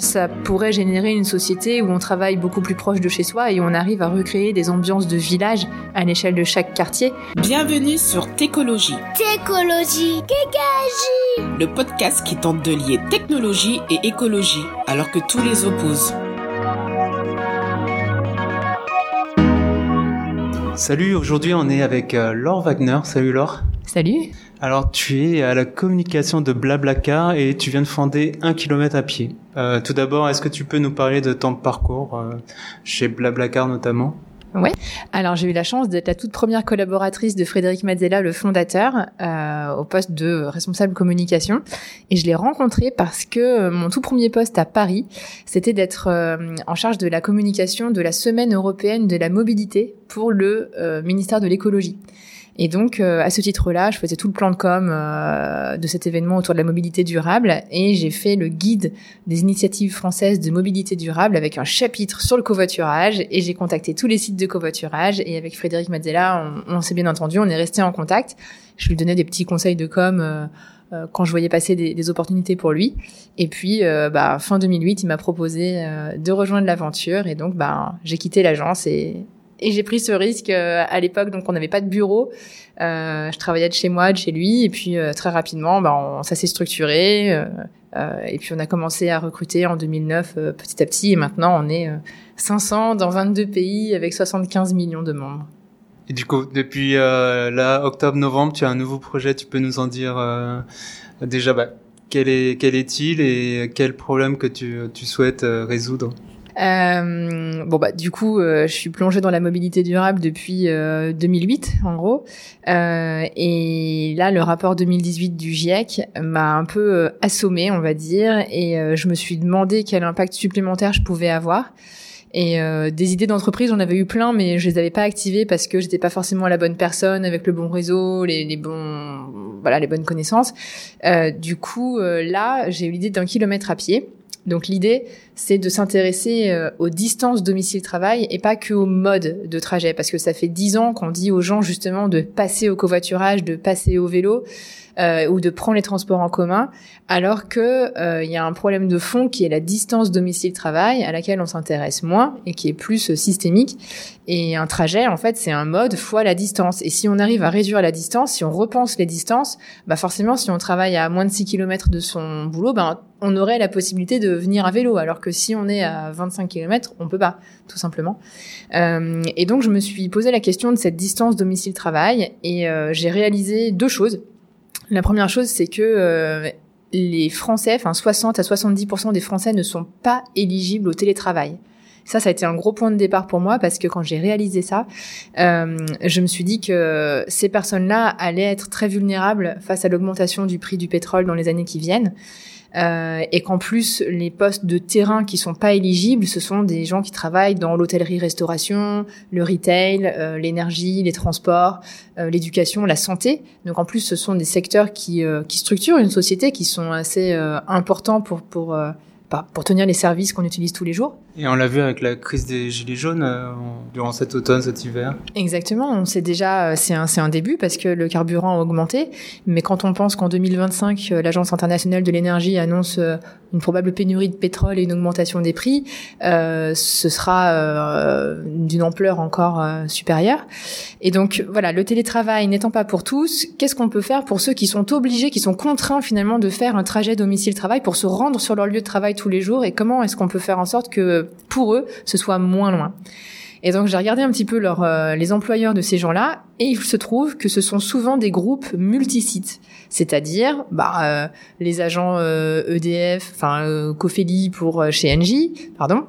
Ça pourrait générer une société où on travaille beaucoup plus proche de chez soi et on arrive à recréer des ambiances de village à l'échelle de chaque quartier. Bienvenue sur Técologie. Técologie, Kékagie Le podcast qui tente de lier technologie et écologie alors que tous les opposent. Salut, aujourd'hui on est avec euh, Laure Wagner. Salut Laure. Salut. Alors tu es à la communication de Blablacar et tu viens de fonder un kilomètre à pied. Euh, tout d'abord, est-ce que tu peux nous parler de ton parcours euh, chez Blablacar notamment? Ouais. Alors j'ai eu la chance d'être la toute première collaboratrice de Frédéric Mazzella, le fondateur, euh, au poste de responsable communication. Et je l'ai rencontré parce que mon tout premier poste à Paris, c'était d'être euh, en charge de la communication de la Semaine européenne de la mobilité pour le euh, ministère de l'écologie. Et donc, euh, à ce titre-là, je faisais tout le plan de com euh, de cet événement autour de la mobilité durable et j'ai fait le guide des initiatives françaises de mobilité durable avec un chapitre sur le covoiturage et j'ai contacté tous les sites de covoiturage et avec Frédéric Mazzella, on, s'est bien entendu, on est resté en contact. Je lui donnais des petits conseils de com. Euh, euh quand je voyais passer des, des, opportunités pour lui. Et puis, euh, bah, fin 2008, il m'a proposé euh, de rejoindre l'aventure. Et donc, bah, j'ai quitté l'agence et, et j'ai pris ce risque euh, à l'époque, donc on n'avait pas de bureau. Euh, je travaillais de chez moi, de chez lui, et puis euh, très rapidement, on, ça s'est structuré. Et puis on a commencé à recruter en 2009 euh, petit à petit, et maintenant on est 500 dans 22 pays avec 75 millions de membres. Et du coup, depuis là, octobre-novembre, tu as un nouveau projet. Tu peux nous en dire déjà bah, quel est quel est-il et quel problème que tu, souhaites résoudre? Bon bah du coup, euh, je suis plongée dans la mobilité durable depuis euh, 2008 en gros, euh, et là le rapport 2018 du GIEC m'a un peu euh, assommée, on va dire, et euh, je me suis demandé quel impact supplémentaire je pouvais avoir. Et euh, des idées d'entreprise, j'en avais eu plein, mais je les avais pas activées parce que j'étais pas forcément la bonne personne avec le bon réseau, les, les bons, voilà, les bonnes connaissances. Euh, du coup, euh, là, j'ai eu l'idée d'un kilomètre à pied. Donc l'idée, c'est de s'intéresser euh, aux distances domicile-travail et pas que au mode de trajet, parce que ça fait dix ans qu'on dit aux gens justement de passer au covoiturage, de passer au vélo euh, ou de prendre les transports en commun, alors que euh, il y a un problème de fond qui est la distance domicile-travail à laquelle on s'intéresse moins et qui est plus systémique. Et un trajet, en fait, c'est un mode fois la distance. Et si on arrive à réduire la distance, si on repense les distances, bah forcément, si on travaille à moins de 6 km de son boulot, bah, on aurait la possibilité de venir à vélo, alors que si on est à 25 km, on peut pas, tout simplement. Euh, et donc, je me suis posé la question de cette distance domicile-travail et euh, j'ai réalisé deux choses. La première chose, c'est que euh, les Français, enfin 60 à 70% des Français ne sont pas éligibles au télétravail. Ça, ça a été un gros point de départ pour moi parce que quand j'ai réalisé ça, euh, je me suis dit que ces personnes-là allaient être très vulnérables face à l'augmentation du prix du pétrole dans les années qui viennent. Euh, et qu'en plus les postes de terrain qui sont pas éligibles, ce sont des gens qui travaillent dans l'hôtellerie-restauration, le retail, euh, l'énergie, les transports, euh, l'éducation, la santé. Donc en plus, ce sont des secteurs qui, qui structurent une société, qui sont assez importants pour pour pour tenir les services qu'on utilise tous les jours. Et on l'a vu avec la crise des gilets jaunes euh, durant cet automne, cet hiver. Exactement, on sait déjà, c'est un, c'est un début parce que le carburant a augmenté, mais quand on pense qu'en 2025, l'Agence internationale de l'énergie annonce une probable pénurie de pétrole et une augmentation des prix, euh, ce sera euh, d'une ampleur encore euh, supérieure. Et donc voilà, le télétravail n'étant pas pour tous, qu'est-ce qu'on peut faire pour ceux qui sont obligés, qui sont contraints finalement de faire un trajet domicile-travail pour se rendre sur leur lieu de travail tous les jours et comment est-ce qu'on peut faire en sorte que pour eux ce soit moins loin. Et donc j'ai regardé un petit peu euh, les employeurs de ces gens-là, et il se trouve que ce sont souvent des groupes multisites, c'est-à-dire bah, euh, les agents euh, EDF, enfin euh, Cofeli pour euh, chez Engie, pardon.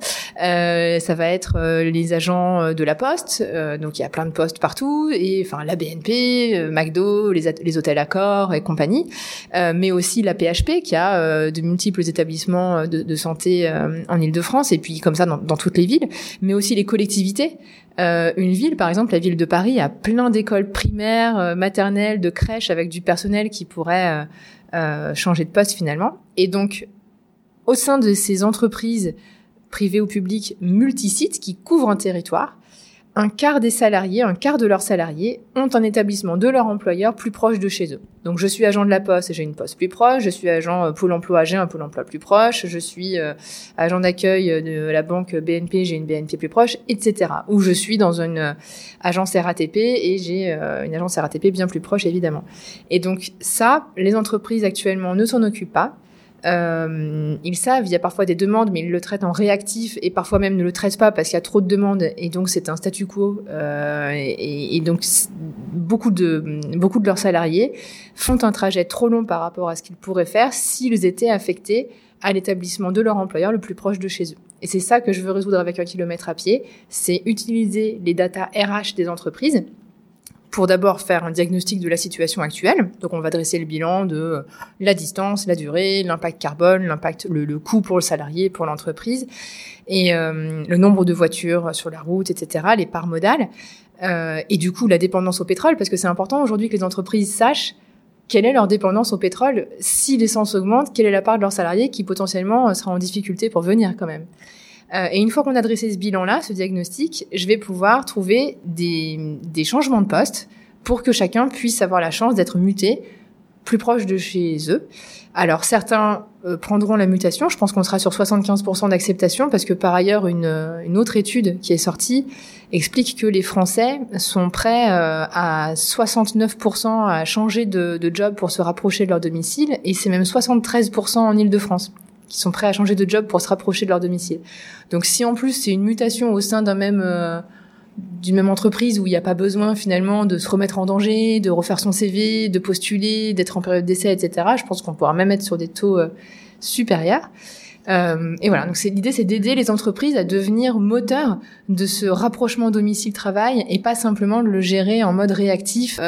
Euh, ça va être les agents de la Poste, donc il y a plein de postes partout, et enfin la BNP, McDo, les, les hôtels Accor et compagnie, mais aussi la PHP qui a de multiples établissements de, de santé en Île-de-France, et puis comme ça dans, dans toutes les villes, mais aussi les collectivités. Euh, une ville, par exemple, la ville de Paris, a plein d'écoles primaires, euh, maternelles, de crèches avec du personnel qui pourrait euh, changer de poste finalement. Et donc, au sein de ces entreprises privées ou publiques multisites qui couvrent un territoire, un quart des salariés, un quart de leurs salariés ont un établissement de leur employeur plus proche de chez eux. Donc je suis agent de la poste et j'ai une poste plus proche, je suis agent euh, pôle emploi, j'ai un pôle emploi plus proche, je suis euh, agent d'accueil de la banque BNP, j'ai une BNP plus proche, etc. Ou je suis dans une euh, agence RATP et j'ai une agence RATP bien plus proche évidemment. Et donc ça, les entreprises actuellement ne s'en occupent pas. Euh, ils savent, il y a parfois des demandes, mais ils le traitent en réactif et parfois même ne le traitent pas parce qu'il y a trop de demandes et donc c'est un statu quo. Euh, et, et, donc beaucoup de beaucoup de leurs salariés font un trajet trop long par rapport à ce qu'ils pourraient faire s'ils étaient affectés à l'établissement de leur employeur le plus proche de chez eux. Et c'est ça que je veux résoudre avec un kilomètre à pied, c'est utiliser les datas RH des entreprises pour d'abord faire un diagnostic de la situation actuelle. Donc on va dresser le bilan de euh, la distance, la durée, l'impact carbone, l'impact, le, coût pour le salarié, pour l'entreprise, et euh, le nombre de voitures sur la route, etc., les parts modales, euh, et du coup la dépendance au pétrole, parce que c'est important aujourd'hui que les entreprises sachent quelle est leur dépendance au pétrole. Si l'essence augmente, quelle est la part de leurs salariés qui potentiellement sera en difficulté pour venir quand même. Euh, et une fois qu'on a dressé ce bilan-là, ce diagnostic, je vais pouvoir trouver des, des changements de poste pour que chacun puisse avoir la chance d'être muté plus proche de chez eux. Alors certains euh, prendront la mutation, je pense qu'on sera sur 75% d'acceptation parce que par ailleurs une, une, autre étude qui est sortie explique que les Français sont prêts euh, à 69% à changer de, de, job pour se rapprocher de leur domicile et c'est même 73% en Ile-de-France qui sont prêts à changer de job pour se rapprocher de leur domicile. Donc si en plus c'est une mutation au sein d'un même euh, d'une même entreprise où il n'y a pas besoin finalement de se remettre en danger, de refaire son CV, de postuler, d'être en période d'essai, etc. Je pense qu'on pourra même être sur des taux euh, supérieurs. Euh, et voilà, donc l'idée, c'est d'aider les entreprises à devenir moteurs de ce rapprochement domicile-travail et pas simplement de le gérer en mode réactif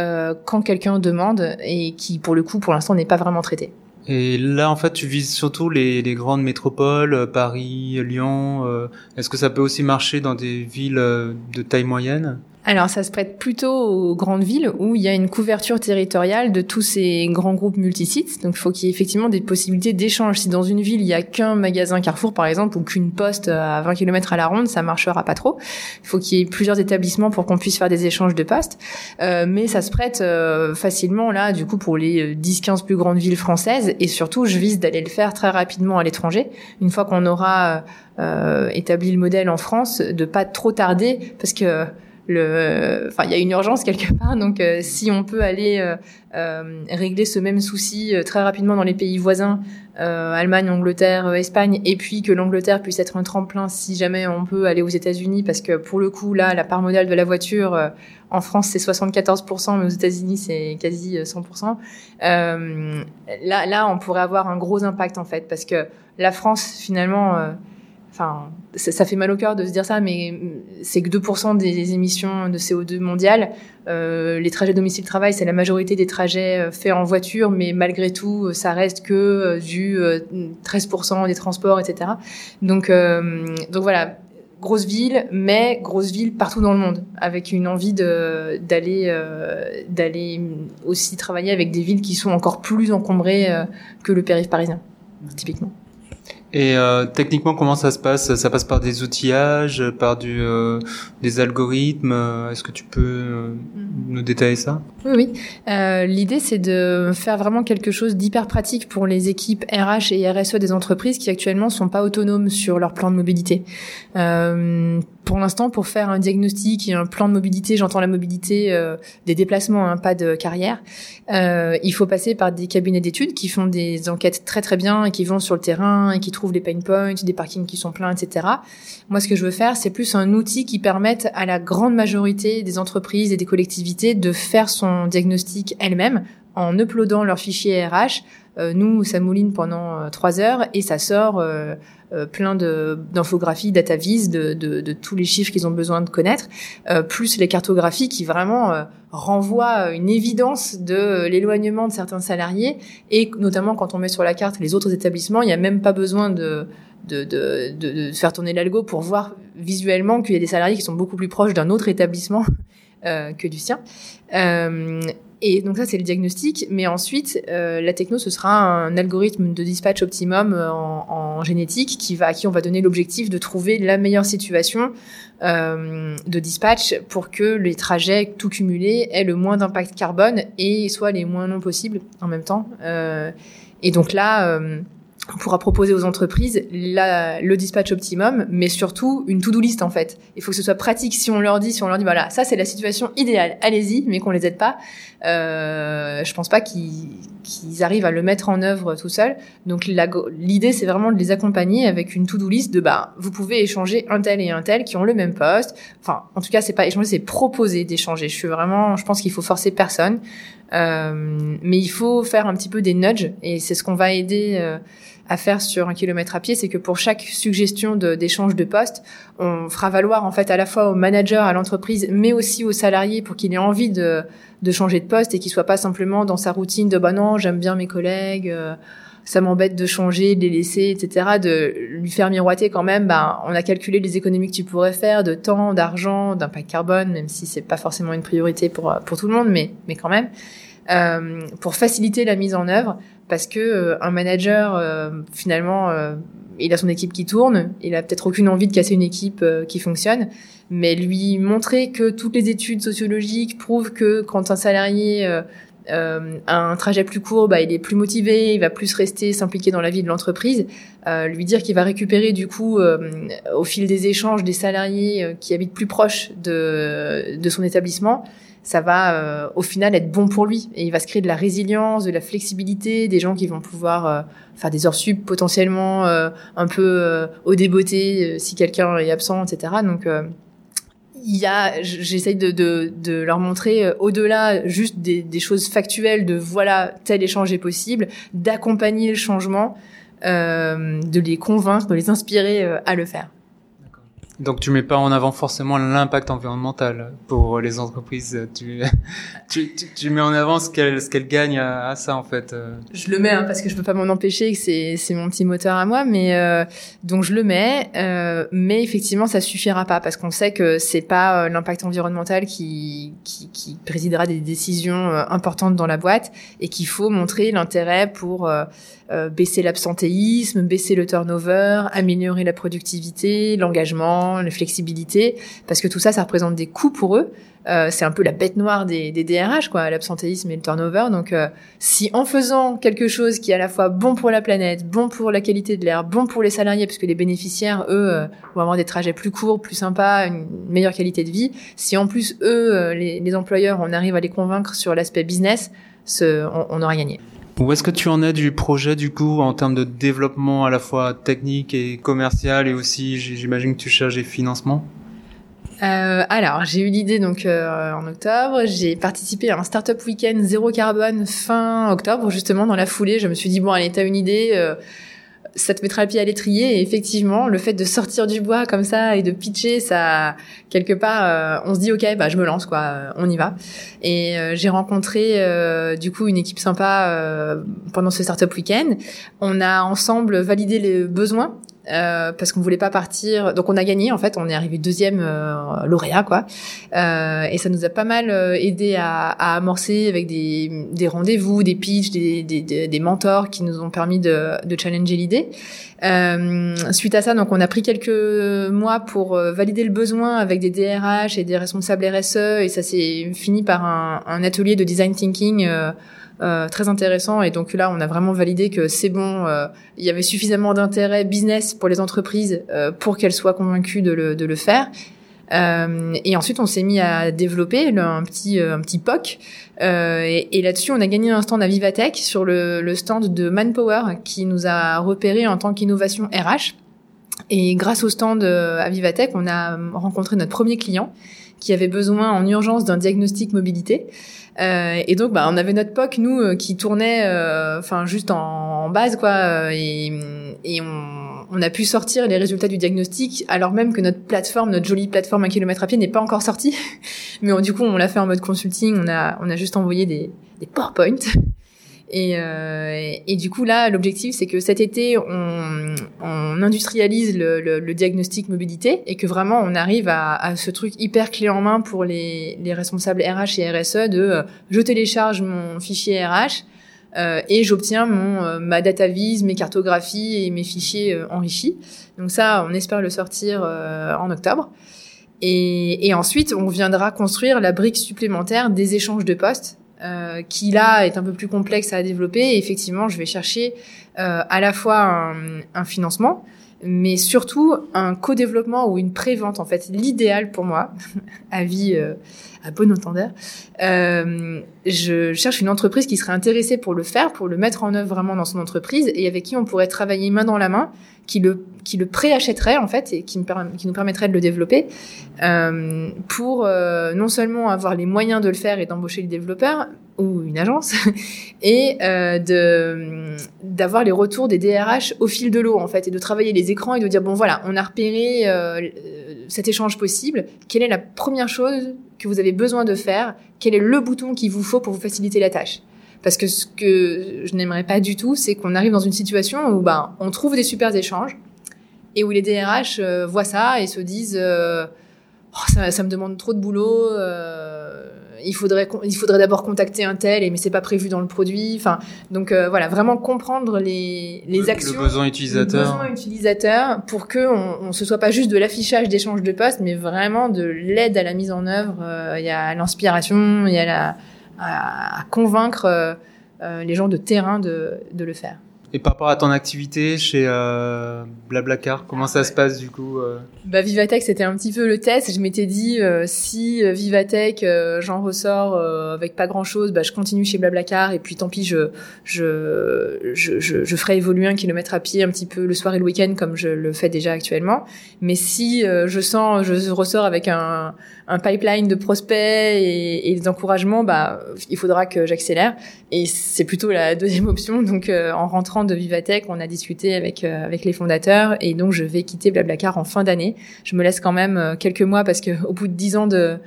quand quelqu'un demande et qui, pour le coup, pour l'instant, n'est pas vraiment traité. Et là, en fait, tu vises surtout les, grandes métropoles, euh, Paris, Lyon. Euh, est-ce que ça peut aussi marcher dans des villes euh, de taille moyenne? Alors ça se prête plutôt aux grandes villes où il y a une couverture territoriale de tous ces grands groupes multisites. Donc il faut qu'il y ait effectivement des possibilités d'échange. Si dans une ville il y a qu'un magasin Carrefour par exemple ou qu'une poste à 20 km à la ronde, ça marchera pas trop. Il faut qu'il y ait plusieurs établissements pour qu'on puisse faire des échanges de postes. Euh, mais ça se prête euh, facilement là du coup pour les 10-15 plus grandes villes françaises et surtout je vise d'aller le faire très rapidement à l'étranger. Une fois qu'on aura euh, établi le modèle en France, de pas trop tarder parce que le, enfin, il y a une urgence quelque part. Donc, euh, si on peut aller euh, euh régler ce même souci euh, très rapidement dans les pays voisins, Allemagne, Angleterre, Espagne, et puis que l'Angleterre puisse être un tremplin si jamais on peut aller aux États-Unis, parce que pour le coup, là, la part modale de la voiture en France c'est 74%, mais aux États-Unis c'est quasi 100%. là, là, on pourrait avoir un gros impact en fait, parce que la France finalement enfin, ça, fait mal au cœur de se dire ça, mais c'est que 2% des émissions de CO2 mondiales. Euh, les trajets domicile-travail, c'est la majorité des trajets euh, faits en voiture, mais malgré tout, euh, ça reste que du 13% des transports, etc. Donc, donc voilà, grosse ville, mais grosse ville partout dans le monde, avec une envie d'aller d'aller aussi travailler avec des villes qui sont encore plus encombrées que le périph' parisien, typiquement. Et euh, techniquement, comment ça se passe? Ça passe par des outillages, par du, euh, des algorithmes? Est-ce que tu peux euh, nous détailler ça? Oui, oui. Euh, L'idée, c'est de faire vraiment quelque chose d'hyper pratique pour les équipes RH et RSE des entreprises qui actuellement sont pas autonomes sur leur plan de mobilité. Pour l'instant, pour faire un diagnostic et un plan de mobilité, j'entends la mobilité euh, des déplacements, hein, pas de carrière. Euh, il faut passer par des cabinets d'études qui font des enquêtes très très bien et qui vont sur le terrain et qui trouvent les pain points, des parkings qui sont pleins, etc. Moi, ce que je veux faire, c'est plus un outil qui permette à la grande majorité des entreprises et des collectivités de faire son diagnostic elles-mêmes en uploadant leur fichier RH. Euh, nous, ça mouline pendant euh, trois heures et ça sort euh, plein d'infographies, data vis de, de, tous les chiffres qu'ils ont besoin de connaître, euh, plus les cartographies qui vraiment euh, renvoient une évidence de l'éloignement de certains salariés et notamment quand on met sur la carte les autres établissements, il n'y a même pas besoin de de, de, faire tourner l'algo pour voir visuellement qu'il y a des salariés qui sont beaucoup plus proches d'un autre établissement euh, que du sien. Euh, et donc ça c'est le diagnostic, mais ensuite euh, la techno ce sera un algorithme de dispatch optimum euh, en, génétique qui va à qui on va donner l'objectif de trouver la meilleure situation euh, de dispatch pour que les trajets tout cumulés aient le moins d'impact carbone et soient les moins longs possibles en même temps. Et donc là, on pourra proposer aux entreprises la, le dispatch optimum, mais surtout une to-do list en fait. Il faut que ce soit pratique. Si on leur dit, si on leur dit, voilà, ça c'est la situation idéale, allez-y, mais qu'on les aide pas, euh, je pense pas qu'ils qu'ils arrivent à le mettre en œuvre tout seuls. Donc l'idée c'est vraiment de les accompagner avec une to-do list de bah vous pouvez échanger un tel et un tel qui ont le même poste. Enfin, en tout cas c'est pas échanger, c'est proposer d'échanger. Je suis vraiment, je pense qu'il faut forcer personne, euh, mais il faut faire un petit peu des nudges et c'est ce qu'on va aider. Euh, à faire sur un kilomètre à pied, c'est que pour chaque suggestion d'échange de, poste, on fera valoir en fait à la fois au manager, à l'entreprise, mais aussi aux salariés pour qu'il ait envie de, de changer de poste et qu'il soit pas simplement dans sa routine de bah non, j'aime bien mes collègues. Euh, ça m'embête de changer, de les laisser, etc. De lui faire miroiter quand même, bah, on a calculé les économies que tu pourrais faire de temps, d'argent, d'impact carbone, même si c'est pas forcément une priorité pour pour tout le monde, mais mais quand même, pour faciliter la mise en œuvre parce que euh, un manager euh, finalement euh, il a son équipe qui tourne, il a peut-être aucune envie de casser une équipe qui fonctionne, mais lui montrer que toutes les études sociologiques prouvent que quand un salarié euh, un trajet plus court, bah, il est plus motivé, il va plus rester, s'impliquer dans la vie de l'entreprise. Euh, lui dire qu'il va récupérer du coup, au fil des échanges, des salariés qui habitent plus proches de, de son établissement, ça va euh, au final être bon pour lui et il va se créer de la résilience, de la flexibilité, des gens qui vont pouvoir euh, faire des heures sub potentiellement euh, un peu au débeauté si quelqu'un est absent, etc. Donc il y a, j'essaye de, de, de, leur montrer au-delà juste des, des, choses factuelles de voilà tel échange est possible, d'accompagner le changement, de les convaincre, de les inspirer à le faire. Donc tu mets pas en avant forcément l'impact environnemental pour les entreprises. Tu, tu, tu, mets en avant ce qu'elles ce gagnent à, ça en fait. Euh. Je le mets hein, parce que je peux pas m'en empêcher, c'est c'est mon petit moteur à moi, mais euh, donc je le mets. Euh, mais effectivement, ça suffira pas parce qu'on sait que c'est pas euh, l'impact environnemental qui, qui qui présidera des décisions importantes dans la boîte et qu'il faut montrer l'intérêt pour euh, baisser l'absentéisme, baisser le turnover, améliorer la productivité, l'engagement, la flexibilité, parce que tout ça, ça représente des coûts pour eux. Euh, c'est un peu la bête noire des, DRH, quoi, l'absentéisme et le turnover. Donc, euh, si en faisant quelque chose qui est à la fois bon pour la planète, bon pour la qualité de l'air, bon pour les salariés, parce que les bénéficiaires, eux, vont avoir des trajets plus courts, plus sympas, une meilleure qualité de vie. Si en plus eux, les, employeurs, on arrive à les convaincre sur l'aspect business, on, on aura gagné. Où est-ce que tu en es du projet du coup en termes de développement à la fois technique et commercial et aussi j'imagine que tu cherches des financements? Euh, alors, j'ai eu l'idée donc euh, en octobre. J'ai participé à un startup week-end zéro carbone fin octobre. Justement, dans la foulée, je me suis dit bon, allez, t'as une idée. Euh, ça te mettra le pied à l'étrier. Et effectivement, le fait de sortir du bois comme ça et de pitcher, ça quelque part, euh, on se dit ok, bah je me lance quoi, euh, on y va. Et euh, j'ai rencontré du coup une équipe sympa pendant ce startup week-end. On a ensemble validé les besoins euh, parce qu'on voulait pas partir. Donc on a gagné en fait, on est arrivé deuxième euh, lauréat quoi, euh, et ça nous a pas mal euh, aidé à, à, amorcer avec des, des rendez-vous, des pitchs, des, des, des, mentors qui nous ont permis de, de challenger l'idée. Euh, suite à ça, donc on a pris quelques mois pour valider le besoin avec des DRH et des responsables RSE, et ça s'est fini par un, un, atelier de design thinking. Euh, très intéressant. Et donc là, on a vraiment validé que c'est bon. Euh, il y avait suffisamment d'intérêt business pour les entreprises euh, pour qu'elles soient convaincues de le, de le faire. et ensuite, on s'est mis à développer un petit un petit POC. et, et là-dessus, on a gagné un stand à Vivatech sur le, le stand de Manpower qui nous a repéré en tant qu'innovation RH. Et grâce au stand à Vivatech, on a rencontré notre premier client qui avait besoin en urgence d'un diagnostic mobilité. Euh, et donc, bah, on avait notre POC, nous, euh, qui tournait, euh, enfin, juste en, base, quoi, et, et on, on, a pu sortir les résultats du diagnostic, alors même que notre plateforme, notre jolie plateforme un kilomètre à pied, n'est pas encore sortie. Mais du coup, on l'a fait en mode consulting. On a, on a juste envoyé des, des PowerPoint. Et, euh, et, du coup là, l'objectif c'est que cet été on, on industrialise le, le, le, diagnostic mobilité et que vraiment on arrive à, à, ce truc hyper clé en main pour les, les responsables RH et RSE de euh, je télécharge mon fichier RH euh, et j'obtiens mon euh, ma data vise, mes cartographies et mes fichiers euh, enrichis. Donc ça, on espère le sortir en octobre. Et, et, ensuite, on viendra construire la brique supplémentaire des échanges de postes euh, qui là est un peu plus complexe à développer. Effectivement, je vais chercher euh, à la fois un, un, financement, mais surtout un co-développement ou une pré-vente. En fait, l'idéal pour moi, à vie euh, à bon entendeur, euh, je cherche une entreprise qui serait intéressée pour le faire, pour le mettre en œuvre vraiment dans son entreprise et avec qui on pourrait travailler main dans la main, qui le préachèterait en fait et qui, nous permettrait de le développer euh, pour euh, non seulement avoir les moyens de le faire et d'embaucher le développeur ou une agence et de d'avoir les retours des DRH au fil de l'eau en fait et de travailler les écrans et de dire bon voilà on a repéré cet échange possible. Quelle est la première chose que vous avez besoin de faire quel est le bouton qu'il vous faut pour vous faciliter la tâche parce que ce que je n'aimerais pas du tout, c'est qu'on arrive dans une situation où ben, on trouve des super échanges et où les DRH euh, voient ça et se disent euh, oh, ça, me demande trop de boulot. Euh, il faudrait il faudrait d'abord contacter un tel et mais c'est pas prévu dans le produit. Enfin donc euh, voilà vraiment comprendre les les actions, le besoin utilisateur, le besoin utilisateur pour que on, on se soit pas juste de l'affichage d'échange de postes, mais vraiment de l'aide à la mise en œuvre. Il y a l'inspiration, il y a la à, à convaincre euh, euh, les gens de terrain de, de le faire. Et par rapport à ton activité chez euh, Blablacar, comment ça se passe du coup euh Bah Vivatech c'était un petit peu le test. Je m'étais dit euh, si euh, Vivatech euh, j'en ressors avec pas grand chose, bah je continue chez Blablacar et puis tant pis je je je, je, je ferai évoluer un kilomètre à pied un petit peu le soir et le week-end comme je le fais déjà actuellement. Mais si je sens je ressors avec un un pipeline de prospects et, et des encouragements, bah il faudra que j'accélère. Et c'est plutôt la deuxième option. Donc en rentrant de Vivatech, on a discuté avec euh, avec les fondateurs et donc je vais quitter Blablacar en fin d'année. Je me laisse quand même euh, quelques mois parce que au bout de dix ans de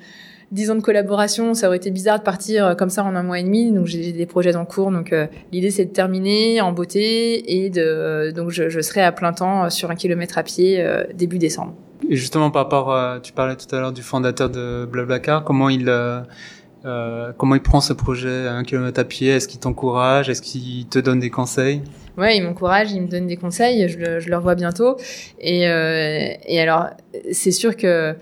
dix ans de collaboration, ça aurait été bizarre de partir euh, comme ça en un mois et demi. Donc j'ai des projets en cours. Donc l'idée c'est de terminer en beauté et de donc je, je, serai à plein temps sur un kilomètre à pied début décembre. Et justement par rapport, à, tu parlais tout à l'heure du fondateur de Blablacar, comment il euh, comment il prend ce projet à un kilomètre à pied? Est-ce qu'il t'encourage? Est-ce qu'il te donne des conseils? Ouais, il m'encourage, il me donne des conseils. Je le, je revois bientôt. Et, euh, et alors, c'est sûr que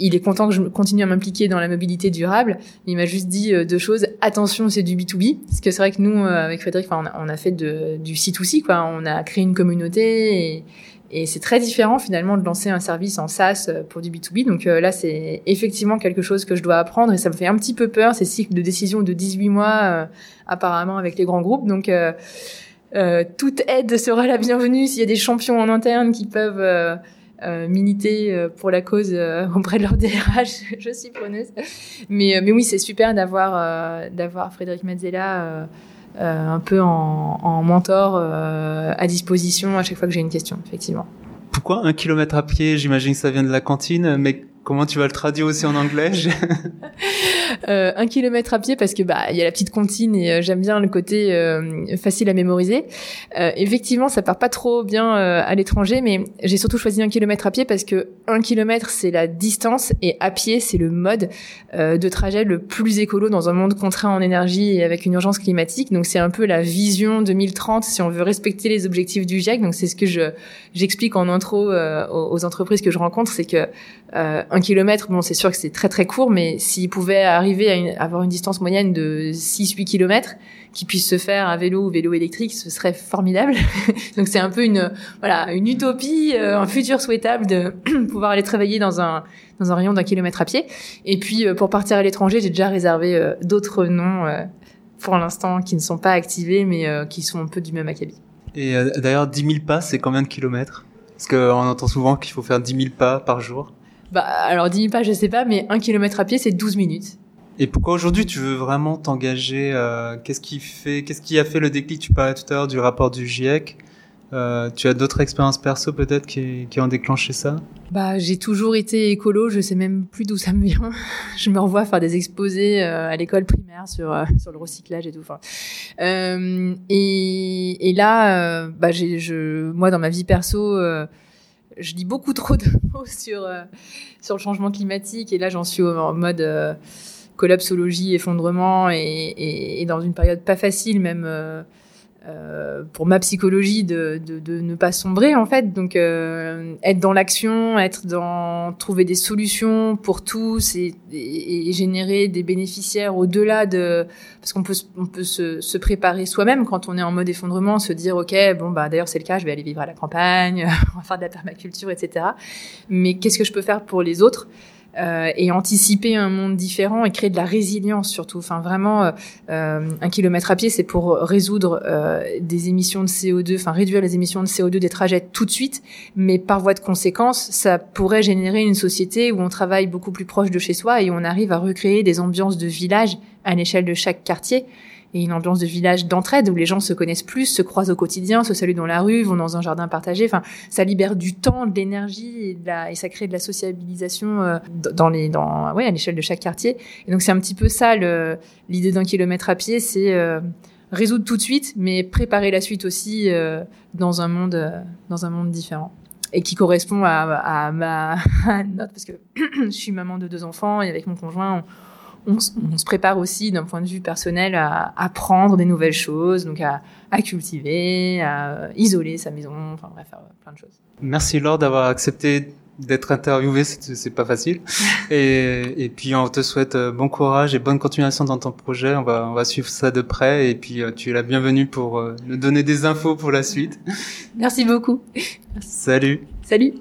il est content que je continue à m'impliquer dans la mobilité durable. Il m'a juste dit euh, deux choses. Attention, c'est du B2B. Parce que c'est vrai que nous, euh, avec Frédéric, on a, fait du C2C, quoi. On a créé une communauté et, et c'est très différent finalement de lancer un service en SaaS euh, pour du B2B. Donc euh, là, c'est effectivement quelque chose que je dois apprendre et ça me fait un petit peu peur, ces cycles de décision de 18 mois euh, apparemment avec les grands groupes. Donc toute aide sera la bienvenue s'il y a des champions en interne qui peuvent militer pour la cause auprès de leur DRH. je suis preneuse. Mais, mais oui, c'est super d'avoir d'avoir Frédéric Mazzella un peu en, en mentor euh, à disposition à chaque fois que j'ai une question, effectivement. Pourquoi un kilomètre à pied? J'imagine que ça vient de la cantine, mais Comment tu vas le traduire aussi en anglais euh, Un kilomètre à pied parce que bah il y a la petite comptine et euh, j'aime bien le côté euh, facile à mémoriser. Effectivement, ça part pas trop bien à l'étranger, mais j'ai surtout choisi un kilomètre à pied parce que un kilomètre c'est la distance et à pied c'est le mode de trajet le plus écolo dans un monde contraint en énergie et avec une urgence climatique. Donc c'est un peu la vision 2030 si on veut respecter les objectifs du GIEC. Donc c'est ce que je j'explique en intro aux, entreprises que je rencontre, c'est que un kilomètre, bon, c'est sûr que c'est très très court, mais s'il pouvait arriver à, avoir une distance moyenne de 6-8 kilomètres, qui puisse se faire à vélo ou vélo électrique, ce serait formidable. Donc c'est un peu une voilà une utopie, euh, un futur souhaitable de pouvoir aller travailler dans un dans un rayon d'un kilomètre à pied. Et puis euh, pour partir à l'étranger, j'ai déjà réservé euh, d'autres noms pour l'instant qui ne sont pas activés, mais qui sont un peu du même acabit. Et d'ailleurs, 10 000 pas, c'est combien de kilomètres? Parce qu'on entend souvent qu'il faut faire 10 000 pas par jour. Bah, alors 10 000 pas, je sais pas, mais un kilomètre à pied, c'est 12 minutes. Et pourquoi aujourd'hui tu veux vraiment t'engager euh, Qu'est-ce qui fait, qu'est-ce qui a fait le déclic? Tu parlais tout à l'heure du rapport du GIEC. Euh, tu as d'autres expériences perso peut-être qui, qui ont déclenché ça? Bah, j'ai toujours été écolo. Je sais même plus d'où ça me vient. je me revois faire des exposés euh, à l'école primaire sur euh, sur le recyclage et tout. Enfin, euh, et, et là, bah, j'ai, je, moi dans ma vie perso, je lis beaucoup trop de mots sur sur le changement climatique. Et là, j'en suis en mode collapsologie, effondrement, et, et, et, dans une période pas facile même euh, pour ma psychologie de, de, de, ne pas sombrer en fait. Donc euh, être dans l'action être dans trouver des solutions pour tous et, et, générer des bénéficiaires au-delà de parce qu'on peut on peut se, se préparer soi-même quand on est en mode effondrement se dire ok bon bah d'ailleurs c'est le cas je vais aller vivre à la campagne on va faire de la permaculture etc mais qu'est-ce que je peux faire pour les autres? Euh, et anticiper un monde différent et créer de la résilience surtout. Enfin, vraiment, euh, euh un kilomètre à pied, c'est pour résoudre euh, des émissions de CO2, enfin réduire les émissions de CO2 des trajets tout de suite, mais par voie de conséquence, ça pourrait générer une société où on travaille beaucoup plus proche de chez soi et on arrive à recréer des ambiances de village à l'échelle de chaque quartier et une ambiance de village d'entraide où les gens se connaissent plus, se croisent au quotidien, se saluent dans la rue, vont dans un jardin partagé. Enfin, ça libère du temps, de l'énergie et, ça crée de la sociabilisation euh, dans les, dans, ouais, à l'échelle de chaque quartier. Et donc c'est un petit peu ça l'idée d'un kilomètre à pied, c'est euh, résoudre tout de suite, mais préparer la suite aussi euh, dans un monde, dans un monde différent et qui correspond à, à ma note parce que je suis maman de deux enfants et avec mon conjoint. On, on, se prépare aussi d'un point de vue personnel à apprendre des nouvelles choses, donc à, cultiver, à isoler sa maison, enfin bref, faire plein de choses. Merci Laure d'avoir accepté d'être interviewée, c'est pas facile. et, et puis on te souhaite euh, bon courage et bonne continuation dans ton projet. On va on va suivre ça de près et puis euh, tu es la bienvenue pour euh, nous donner des infos pour la suite. Merci beaucoup. Salut. Salut.